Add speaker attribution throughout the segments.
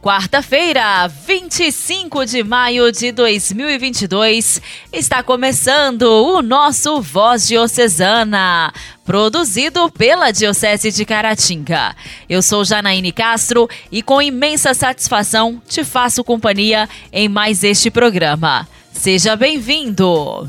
Speaker 1: Quarta-feira, 25 de maio de 2022, está começando o nosso Voz Diocesana, produzido pela Diocese de Caratinga. Eu sou Janaíne Castro e com imensa satisfação te faço companhia em mais este programa. Seja bem-vindo!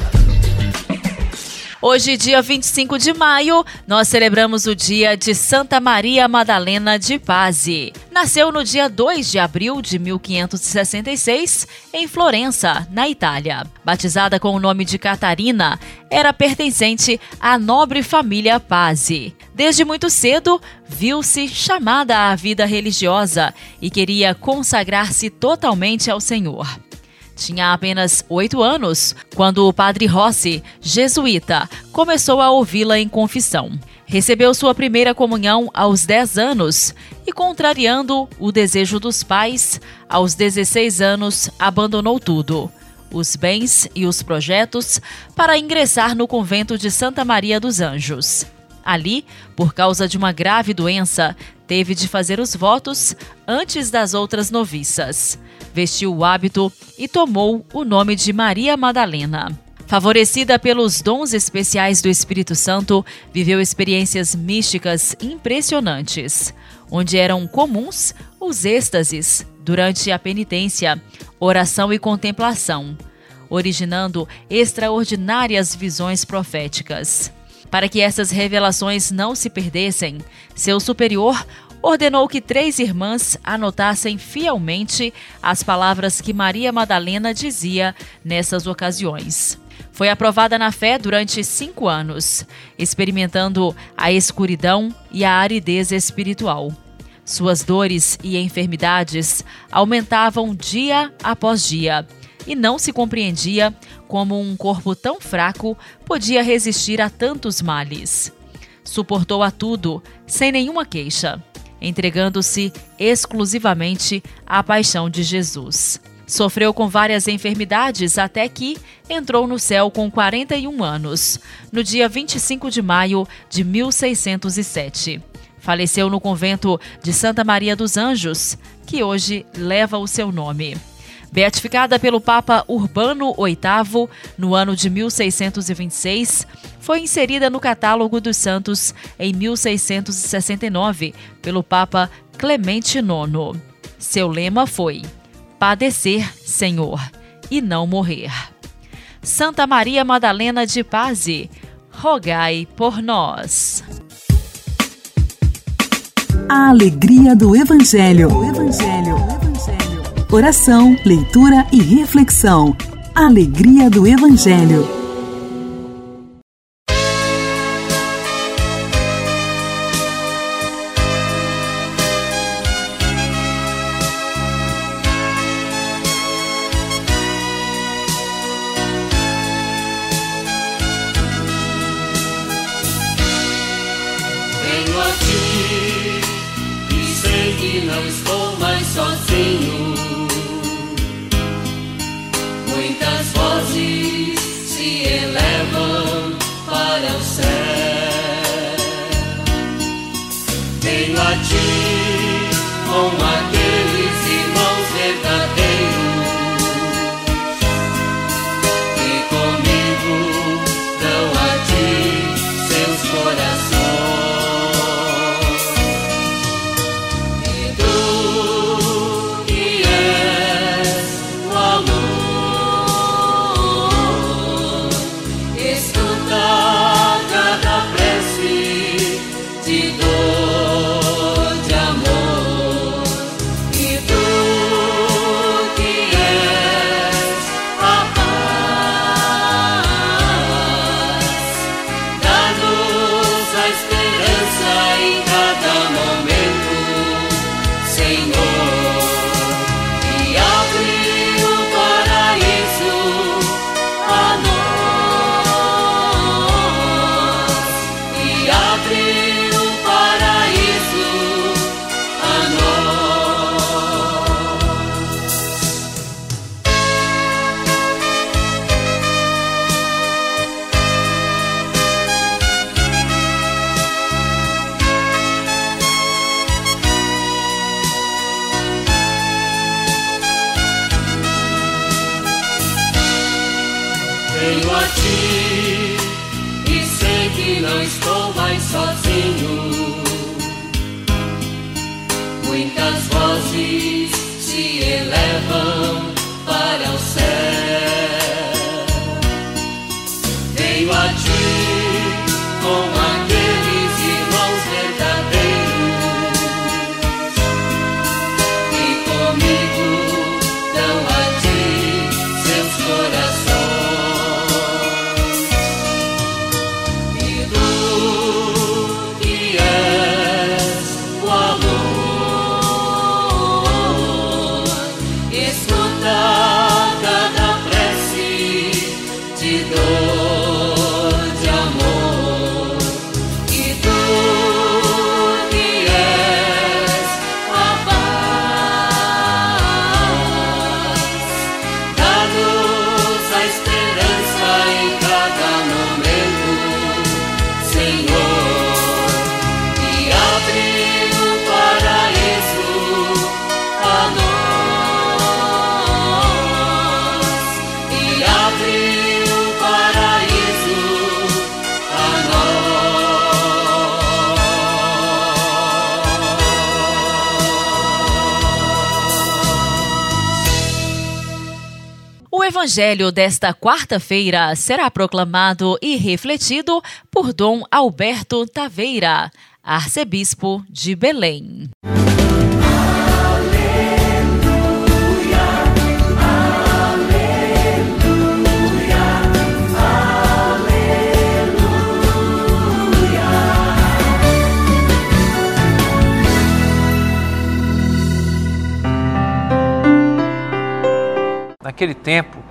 Speaker 1: Hoje, dia 25 de maio, nós celebramos o dia de Santa Maria Madalena de Pazzi. Nasceu no dia 2 de abril de 1566 em Florença, na Itália. Batizada com o nome de Catarina, era pertencente à nobre família Pazzi. Desde muito cedo, viu-se chamada à vida religiosa e queria consagrar-se totalmente ao Senhor. Tinha apenas oito anos quando o padre Rossi, jesuíta, começou a ouvi-la em confissão. Recebeu sua primeira comunhão aos 10 anos e, contrariando o desejo dos pais, aos 16 anos abandonou tudo, os bens e os projetos, para ingressar no convento de Santa Maria dos Anjos. Ali, por causa de uma grave doença, teve de fazer os votos antes das outras noviças vestiu o hábito e tomou o nome de Maria Madalena. Favorecida pelos dons especiais do Espírito Santo, viveu experiências místicas impressionantes, onde eram comuns os êxtases durante a penitência, oração e contemplação, originando extraordinárias visões proféticas. Para que essas revelações não se perdessem, seu superior ordenou que três irmãs anotassem fielmente as palavras que Maria Madalena dizia nessas ocasiões. Foi aprovada na fé durante cinco anos, experimentando a escuridão e a aridez espiritual. Suas dores e enfermidades aumentavam dia após dia e não se compreendia como um corpo tão fraco podia resistir a tantos males. Suportou a tudo, sem nenhuma queixa entregando-se exclusivamente à paixão de Jesus. Sofreu com várias enfermidades até que entrou no céu com 41 anos, no dia 25 de maio de 1607. Faleceu no convento de Santa Maria dos Anjos, que hoje leva o seu nome. Beatificada pelo Papa Urbano VIII no ano de 1626, foi inserida no catálogo dos santos em 1669 pelo Papa Clemente IX. Seu lema foi: Padecer, Senhor, e não morrer. Santa Maria Madalena de Pazzi, rogai por nós.
Speaker 2: A alegria do Evangelho. O Evangelho. O Evangelho. Oração, leitura e reflexão. Alegria do Evangelho.
Speaker 3: Sozinho. Muitas vozes se elevam
Speaker 1: Evangelho desta quarta-feira será proclamado e refletido por Dom Alberto Taveira, arcebispo de Belém.
Speaker 4: Naquele tempo,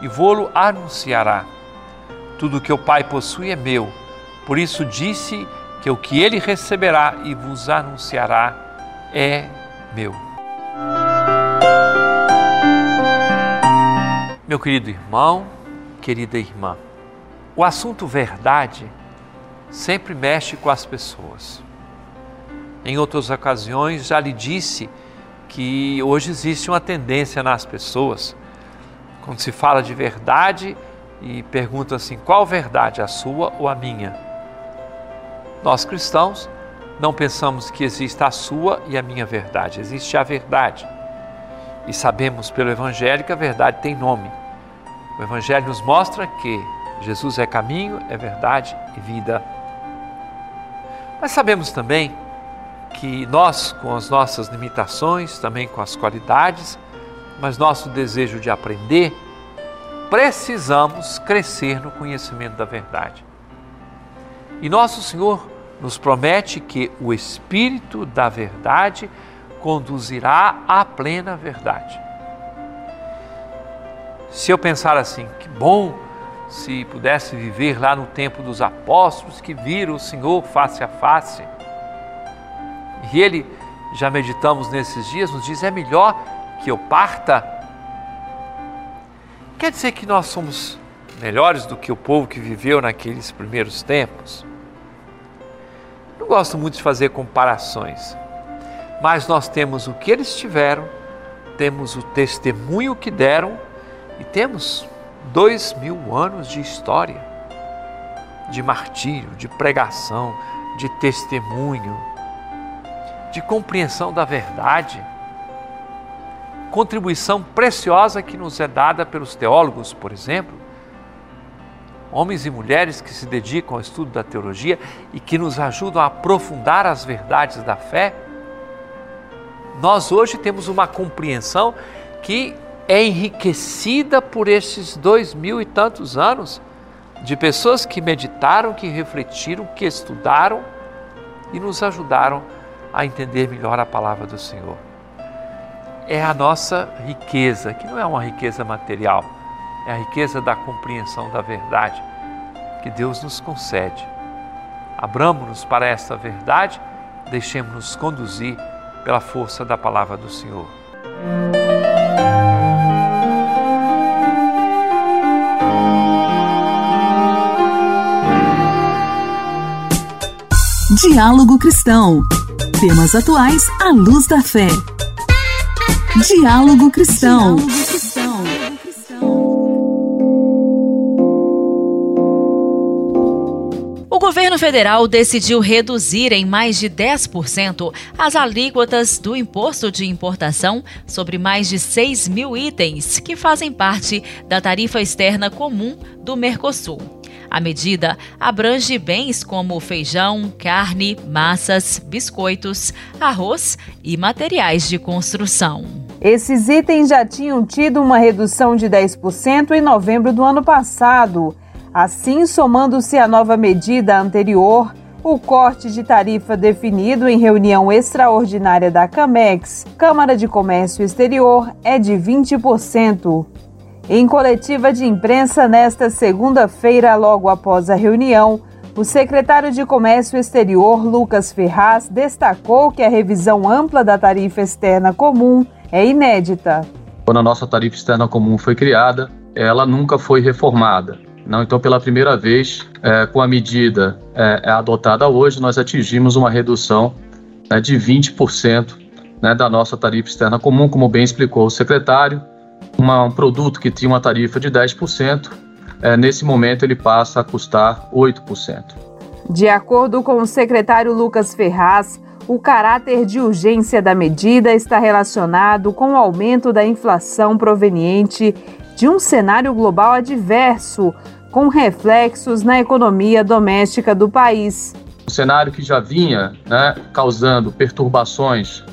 Speaker 4: e vô-lo anunciará. Tudo que o Pai possui é meu, por isso disse que o que ele receberá e vos anunciará é meu. Meu querido irmão, querida irmã, o assunto verdade sempre mexe com as pessoas. Em outras ocasiões já lhe disse que hoje existe uma tendência nas pessoas quando se fala de verdade e pergunta assim: qual verdade, a sua ou a minha? Nós cristãos não pensamos que exista a sua e a minha verdade, existe a verdade. E sabemos pelo Evangelho que a verdade tem nome. O Evangelho nos mostra que Jesus é caminho, é verdade e vida. Mas sabemos também que nós, com as nossas limitações, também com as qualidades, mas nosso desejo de aprender, precisamos crescer no conhecimento da verdade. E nosso Senhor nos promete que o Espírito da Verdade conduzirá à plena verdade. Se eu pensar assim, que bom se pudesse viver lá no tempo dos apóstolos que viram o Senhor face a face. E ele, já meditamos nesses dias, nos diz: é melhor que eu parta, quer dizer que nós somos melhores do que o povo que viveu naqueles primeiros tempos? Não gosto muito de fazer comparações, mas nós temos o que eles tiveram, temos o testemunho que deram e temos dois mil anos de história, de martírio, de pregação, de testemunho, de compreensão da verdade contribuição preciosa que nos é dada pelos teólogos, por exemplo, homens e mulheres que se dedicam ao estudo da teologia e que nos ajudam a aprofundar as verdades da fé. Nós hoje temos uma compreensão que é enriquecida por esses dois mil e tantos anos de pessoas que meditaram, que refletiram, que estudaram e nos ajudaram a entender melhor a palavra do Senhor é a nossa riqueza, que não é uma riqueza material, é a riqueza da compreensão da verdade, que Deus nos concede. Abramos-nos para esta verdade, deixemos-nos conduzir pela força da palavra do Senhor.
Speaker 2: Diálogo Cristão. Temas atuais à luz da fé. Diálogo Cristão.
Speaker 1: O governo federal decidiu reduzir em mais de 10% as alíquotas do imposto de importação sobre mais de 6 mil itens que fazem parte da tarifa externa comum do Mercosul. A medida abrange bens como feijão, carne, massas, biscoitos, arroz e materiais de construção.
Speaker 5: Esses itens já tinham tido uma redução de 10% em novembro do ano passado. Assim, somando-se à nova medida anterior, o corte de tarifa definido em reunião extraordinária da CAMEX, Câmara de Comércio Exterior, é de 20%. Em coletiva de imprensa nesta segunda-feira, logo após a reunião, o secretário de Comércio Exterior, Lucas Ferraz, destacou que a revisão ampla da tarifa externa comum é inédita.
Speaker 6: Quando a nossa tarifa externa comum foi criada, ela nunca foi reformada. Não, então, pela primeira vez, é, com a medida é, é adotada hoje, nós atingimos uma redução né, de 20% né, da nossa tarifa externa comum, como bem explicou o secretário. Uma, um produto que tinha uma tarifa de 10%, é, nesse momento ele passa a custar 8%.
Speaker 5: De acordo com o secretário Lucas Ferraz, o caráter de urgência da medida está relacionado com o aumento da inflação proveniente de um cenário global adverso, com reflexos na economia doméstica do país.
Speaker 6: Um cenário que já vinha né, causando perturbações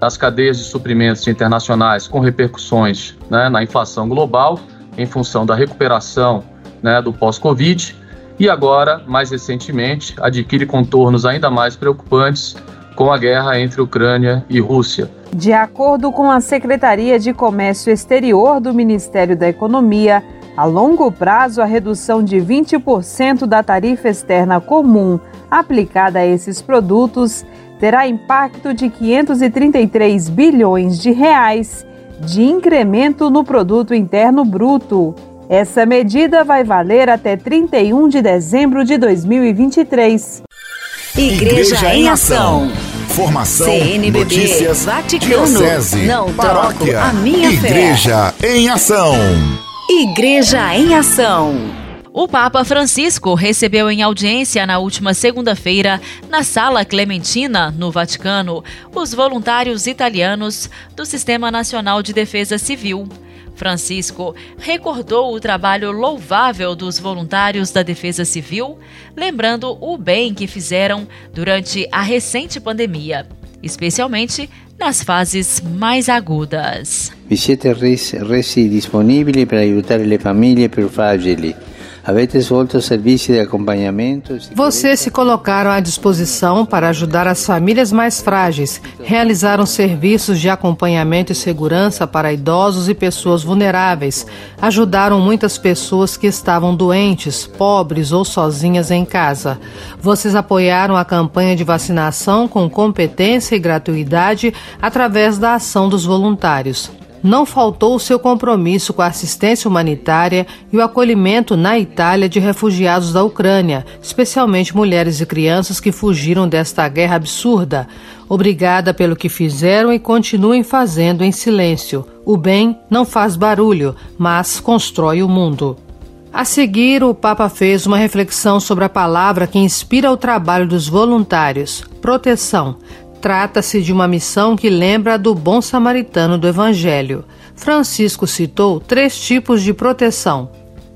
Speaker 6: nas cadeias de suprimentos internacionais, com repercussões né, na inflação global, em função da recuperação né, do pós-Covid, e agora, mais recentemente, adquire contornos ainda mais preocupantes com a guerra entre Ucrânia e Rússia.
Speaker 5: De acordo com a Secretaria de Comércio Exterior do Ministério da Economia, a longo prazo, a redução de 20% da tarifa externa comum aplicada a esses produtos terá impacto de 533 bilhões de reais de incremento no produto interno bruto. Essa medida vai valer até 31 de dezembro de 2023.
Speaker 2: Igreja, Igreja em Ação.
Speaker 7: Formação,
Speaker 2: CNBB,
Speaker 7: notícias,
Speaker 2: Vaticano,
Speaker 7: diocese,
Speaker 2: não
Speaker 7: paróquia,
Speaker 2: troco a minha
Speaker 7: Igreja
Speaker 2: fé.
Speaker 7: em Ação.
Speaker 2: Igreja em Ação.
Speaker 1: O Papa Francisco recebeu em audiência na última segunda-feira, na Sala Clementina, no Vaticano, os voluntários italianos do Sistema Nacional de Defesa Civil. Francisco recordou o trabalho louvável dos voluntários da Defesa Civil, lembrando o bem que fizeram durante a recente pandemia, especialmente nas fases mais agudas.
Speaker 8: Vi siete resi disponibili per aiutare le famiglie più fragili
Speaker 9: vocês se colocaram à disposição para ajudar as famílias mais frágeis, realizaram serviços de acompanhamento e segurança para idosos e pessoas vulneráveis, ajudaram muitas pessoas que estavam doentes, pobres ou sozinhas em casa. Vocês apoiaram a campanha de vacinação com competência e gratuidade através da ação dos voluntários não faltou o seu compromisso com a assistência humanitária e o acolhimento na Itália de refugiados da Ucrânia, especialmente mulheres e crianças que fugiram desta guerra absurda. Obrigada pelo que fizeram e continuem fazendo em silêncio. O bem não faz barulho, mas constrói o mundo. A seguir, o Papa fez uma reflexão sobre a palavra que inspira o trabalho dos voluntários: proteção. Trata-se de uma missão que lembra do bom samaritano do Evangelho. Francisco citou três tipos de proteção.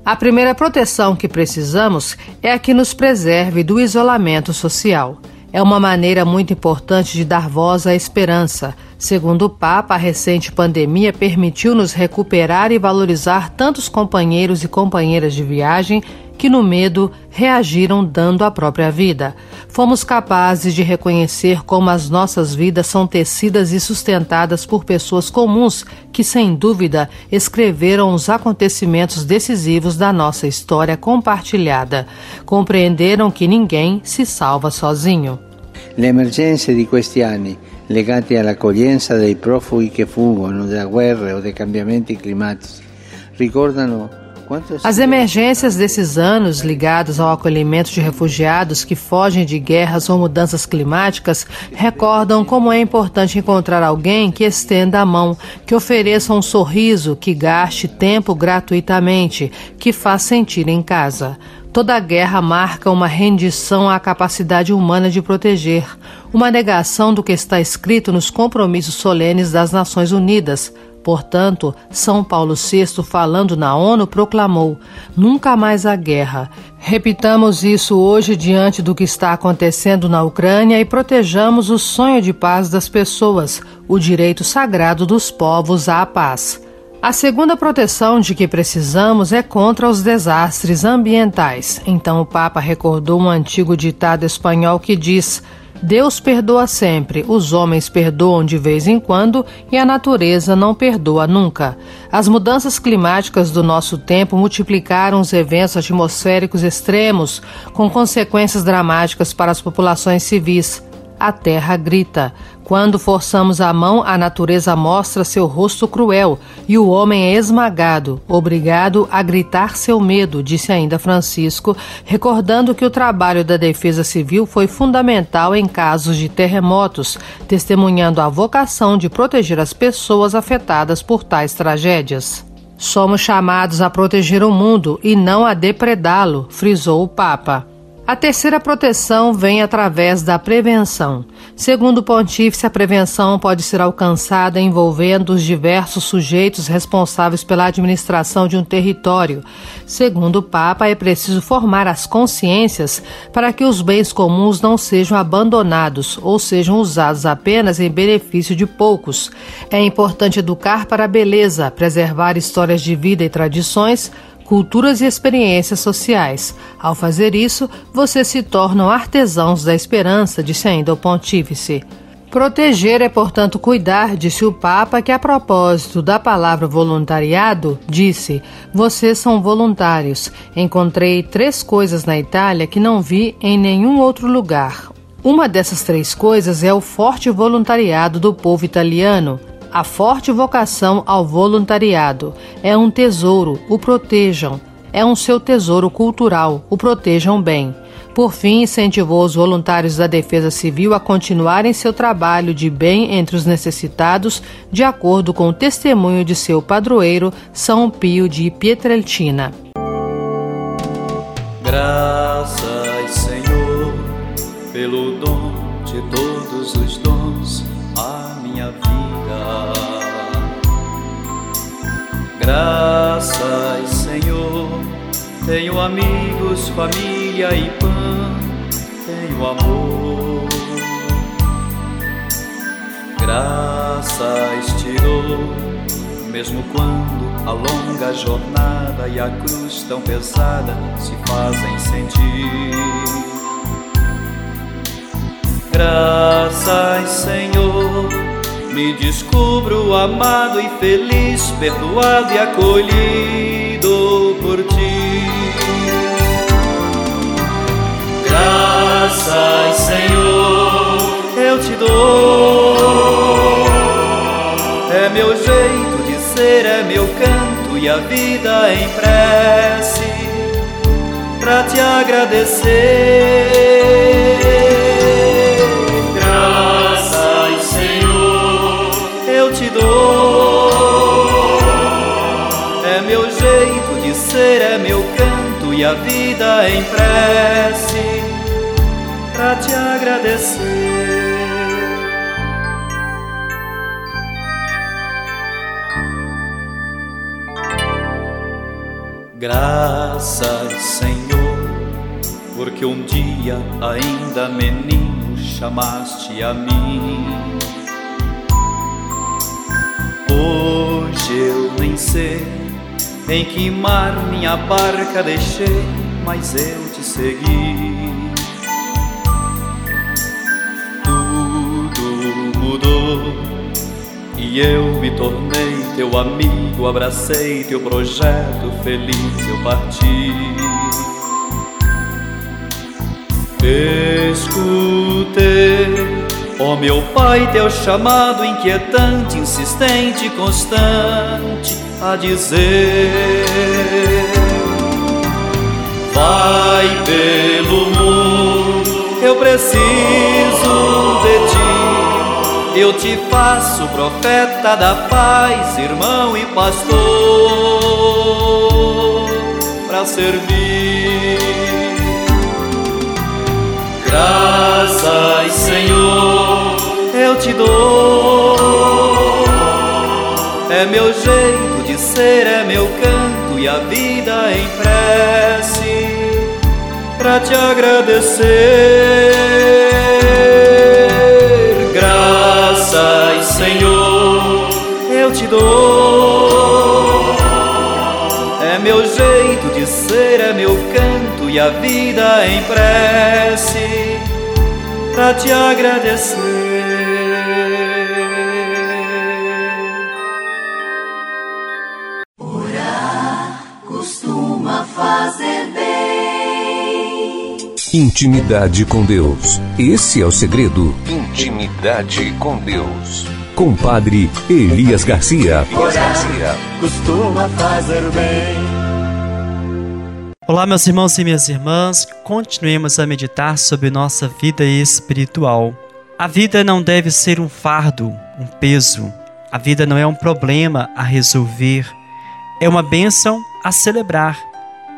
Speaker 9: A primeira proteção que precisamos é a que nos preserve do isolamento social. É uma maneira muito importante de dar voz à esperança. Segundo o Papa, a recente pandemia permitiu-nos recuperar e valorizar tantos companheiros e companheiras de viagem que no medo reagiram dando a própria vida. Fomos capazes de reconhecer como as nossas vidas são tecidas e sustentadas por pessoas comuns que, sem dúvida, escreveram os acontecimentos decisivos da nossa história compartilhada. Compreenderam que ninguém se salva sozinho.
Speaker 8: Le emergenze di questi anni legate all'accoglienza dei profughi che fuggono da guerre o dei cambiamenti climatici ricordano
Speaker 9: as emergências desses anos ligadas ao acolhimento de refugiados que fogem de guerras ou mudanças climáticas recordam como é importante encontrar alguém que estenda a mão, que ofereça um sorriso, que gaste tempo gratuitamente, que faz sentir em casa. Toda guerra marca uma rendição à capacidade humana de proteger, uma negação do que está escrito nos compromissos solenes das Nações Unidas. Portanto, São Paulo VI, falando na ONU, proclamou: nunca mais a guerra. Repitamos isso hoje diante do que está acontecendo na Ucrânia e protejamos o sonho de paz das pessoas, o direito sagrado dos povos à paz. A segunda proteção de que precisamos é contra os desastres ambientais. Então o Papa recordou um antigo ditado espanhol que diz: Deus perdoa sempre, os homens perdoam de vez em quando e a natureza não perdoa nunca. As mudanças climáticas do nosso tempo multiplicaram os eventos atmosféricos extremos, com consequências dramáticas para as populações civis a terra grita. Quando forçamos a mão, a natureza mostra seu rosto cruel e o homem é esmagado, obrigado a gritar seu medo, disse ainda Francisco, recordando que o trabalho da Defesa Civil foi fundamental em casos de terremotos, testemunhando a vocação de proteger as pessoas afetadas por tais tragédias. Somos chamados a proteger o mundo e não a depredá-lo, frisou o Papa. A terceira proteção vem através da prevenção. Segundo o pontífice, a prevenção pode ser alcançada envolvendo os diversos sujeitos responsáveis pela administração de um território. Segundo o Papa, é preciso formar as consciências para que os bens comuns não sejam abandonados ou sejam usados apenas em benefício de poucos. É importante educar para a beleza, preservar histórias de vida e tradições culturas e experiências sociais. Ao fazer isso, vocês se tornam artesãos da esperança, disse ainda o pontífice. Proteger é, portanto, cuidar, disse o Papa, que a propósito da palavra voluntariado, disse: Vocês são voluntários. Encontrei três coisas na Itália que não vi em nenhum outro lugar. Uma dessas três coisas é o forte voluntariado do povo italiano. A forte vocação ao voluntariado é um tesouro, o protejam. É um seu tesouro cultural, o protejam bem. Por fim, incentivou os voluntários da Defesa Civil a continuarem seu trabalho de bem entre os necessitados, de acordo com o testemunho de seu padroeiro, São Pio de Pietrelcina.
Speaker 7: Graças, tenho amigos, família e pão, tenho amor. Graças dou, mesmo quando a longa jornada e a cruz tão pesada se fazem sentir. Graças, Senhor me descubro amado e feliz, perdoado e acolhido por ti. Graças, Senhor, eu te dou. É meu jeito de ser, é meu canto e a vida em prece pra te agradecer. ser é meu canto e a vida em prece para te agradecer. Graças, Senhor, porque um dia ainda menino chamaste a mim. Hoje eu nem sei em que mar minha barca deixei, mas eu te segui. E eu me tornei teu amigo, abracei teu projeto, feliz eu parti. Escutei Ó oh, meu Pai, teu chamado inquietante, insistente, constante, a dizer: Vai pelo mundo, eu preciso de ti. Eu te faço profeta da paz, irmão e pastor, para servir. Graças, Senhor, eu te dou. É meu jeito de ser, é meu canto e a vida em prece para te agradecer. Graças, Senhor, eu te dou. É meu jeito de ser, é meu canto e a vida em prece para te agradecer.
Speaker 10: Intimidade com Deus. Esse é o segredo. Intimidade com Deus. Compadre Elias Garcia. Elias Garcia.
Speaker 11: Costuma fazer bem. Olá, meus irmãos e minhas irmãs, continuemos a meditar sobre nossa vida espiritual. A vida não deve ser um fardo, um peso. A vida não é um problema a resolver, é uma bênção a celebrar.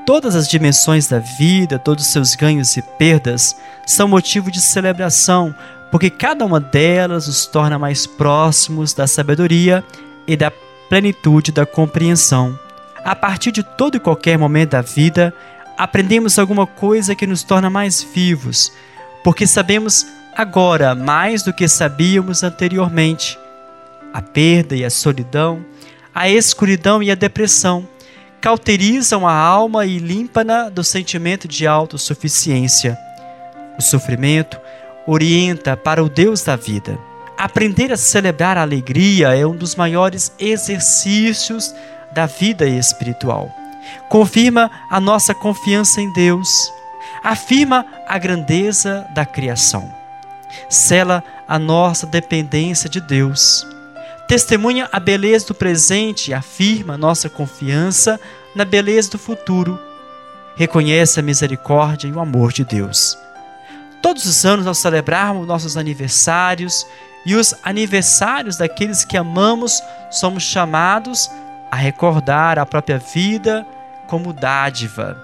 Speaker 11: Todas as dimensões da vida, todos os seus ganhos e perdas são motivo de celebração, porque cada uma delas os torna mais próximos da sabedoria e da plenitude da compreensão a partir de todo e qualquer momento da vida, aprendemos alguma coisa que nos torna mais vivos, porque sabemos agora mais do que sabíamos anteriormente. A perda e a solidão, a escuridão e a depressão cauterizam a alma e limpam-na do sentimento de autossuficiência. O sofrimento orienta para o Deus da vida. Aprender a celebrar a alegria é um dos maiores exercícios da vida espiritual. Confirma a nossa confiança em Deus, afirma a grandeza da criação, cela a nossa dependência de Deus, testemunha a beleza do presente e afirma nossa confiança na beleza do futuro, reconhece a misericórdia e o amor de Deus. Todos os anos, ao celebrarmos nossos aniversários e os aniversários daqueles que amamos, somos chamados a recordar a própria vida como dádiva.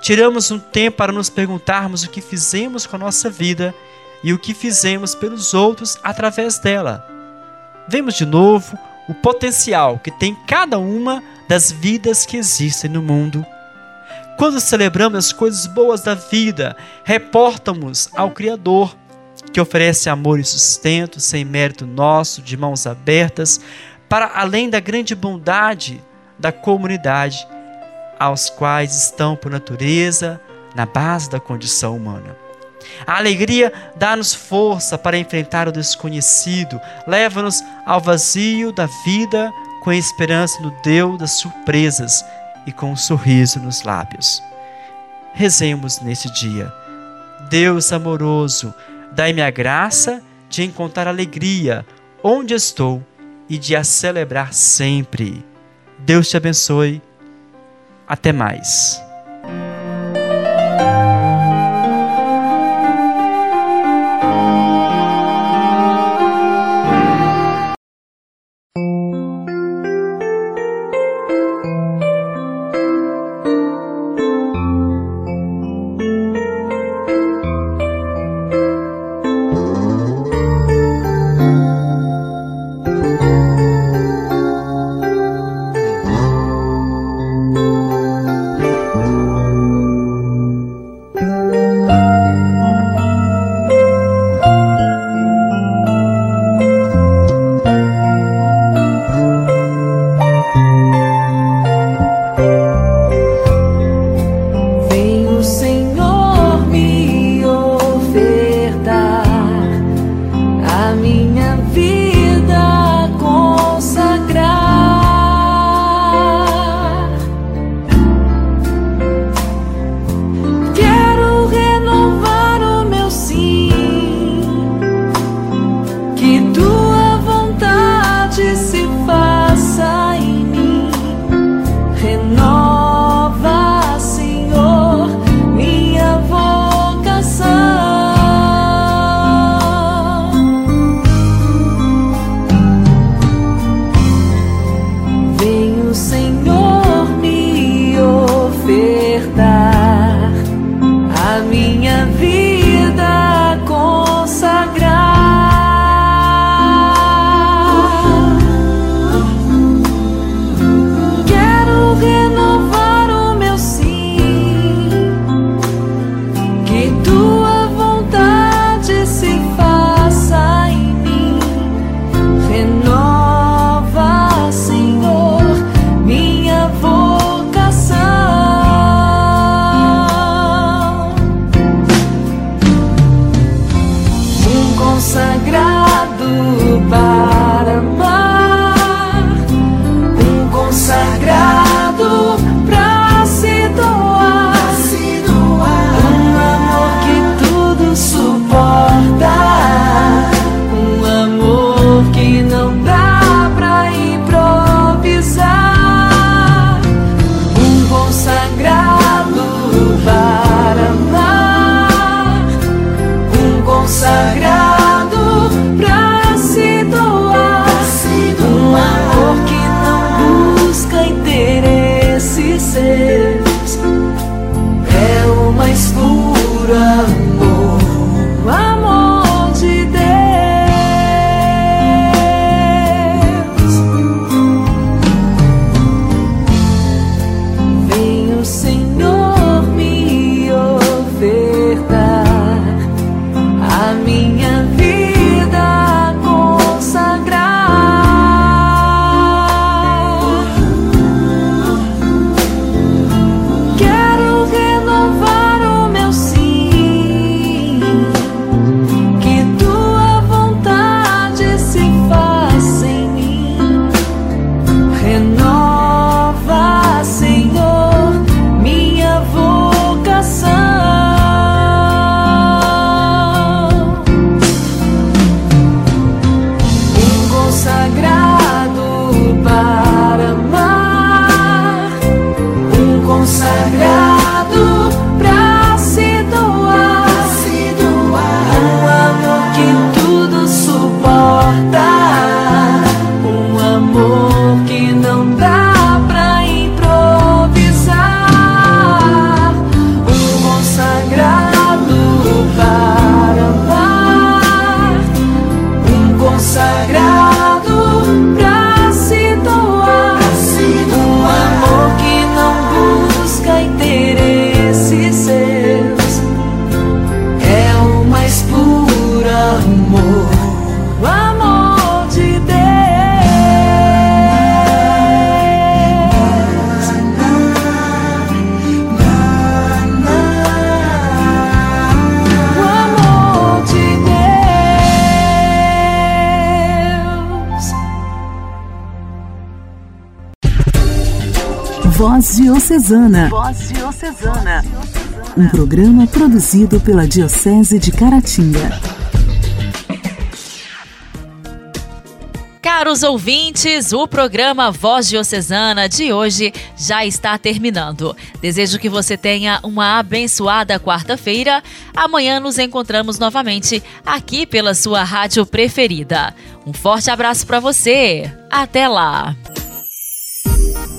Speaker 11: Tiramos um tempo para nos perguntarmos o que fizemos com a nossa vida e o que fizemos pelos outros através dela. Vemos de novo o potencial que tem cada uma das vidas que existem no mundo. Quando celebramos as coisas boas da vida, reportamos ao Criador, que oferece amor e sustento sem mérito nosso, de mãos abertas, para além da grande bondade da comunidade, aos quais estão por natureza na base da condição humana. A alegria dá-nos força para enfrentar o desconhecido, leva-nos ao vazio da vida com a esperança no Deus das surpresas e com um sorriso nos lábios. Rezemos nesse dia. Deus amoroso, dai-me a graça de encontrar alegria onde estou e de a celebrar sempre. Deus te abençoe. Até mais.
Speaker 2: Voz Diocesana. Voz Diocesana. Um programa produzido pela Diocese de Caratinga.
Speaker 1: Caros ouvintes, o programa Voz Diocesana de hoje já está terminando. Desejo que você tenha uma abençoada quarta-feira. Amanhã nos encontramos novamente aqui pela sua rádio preferida. Um forte abraço para você. Até lá.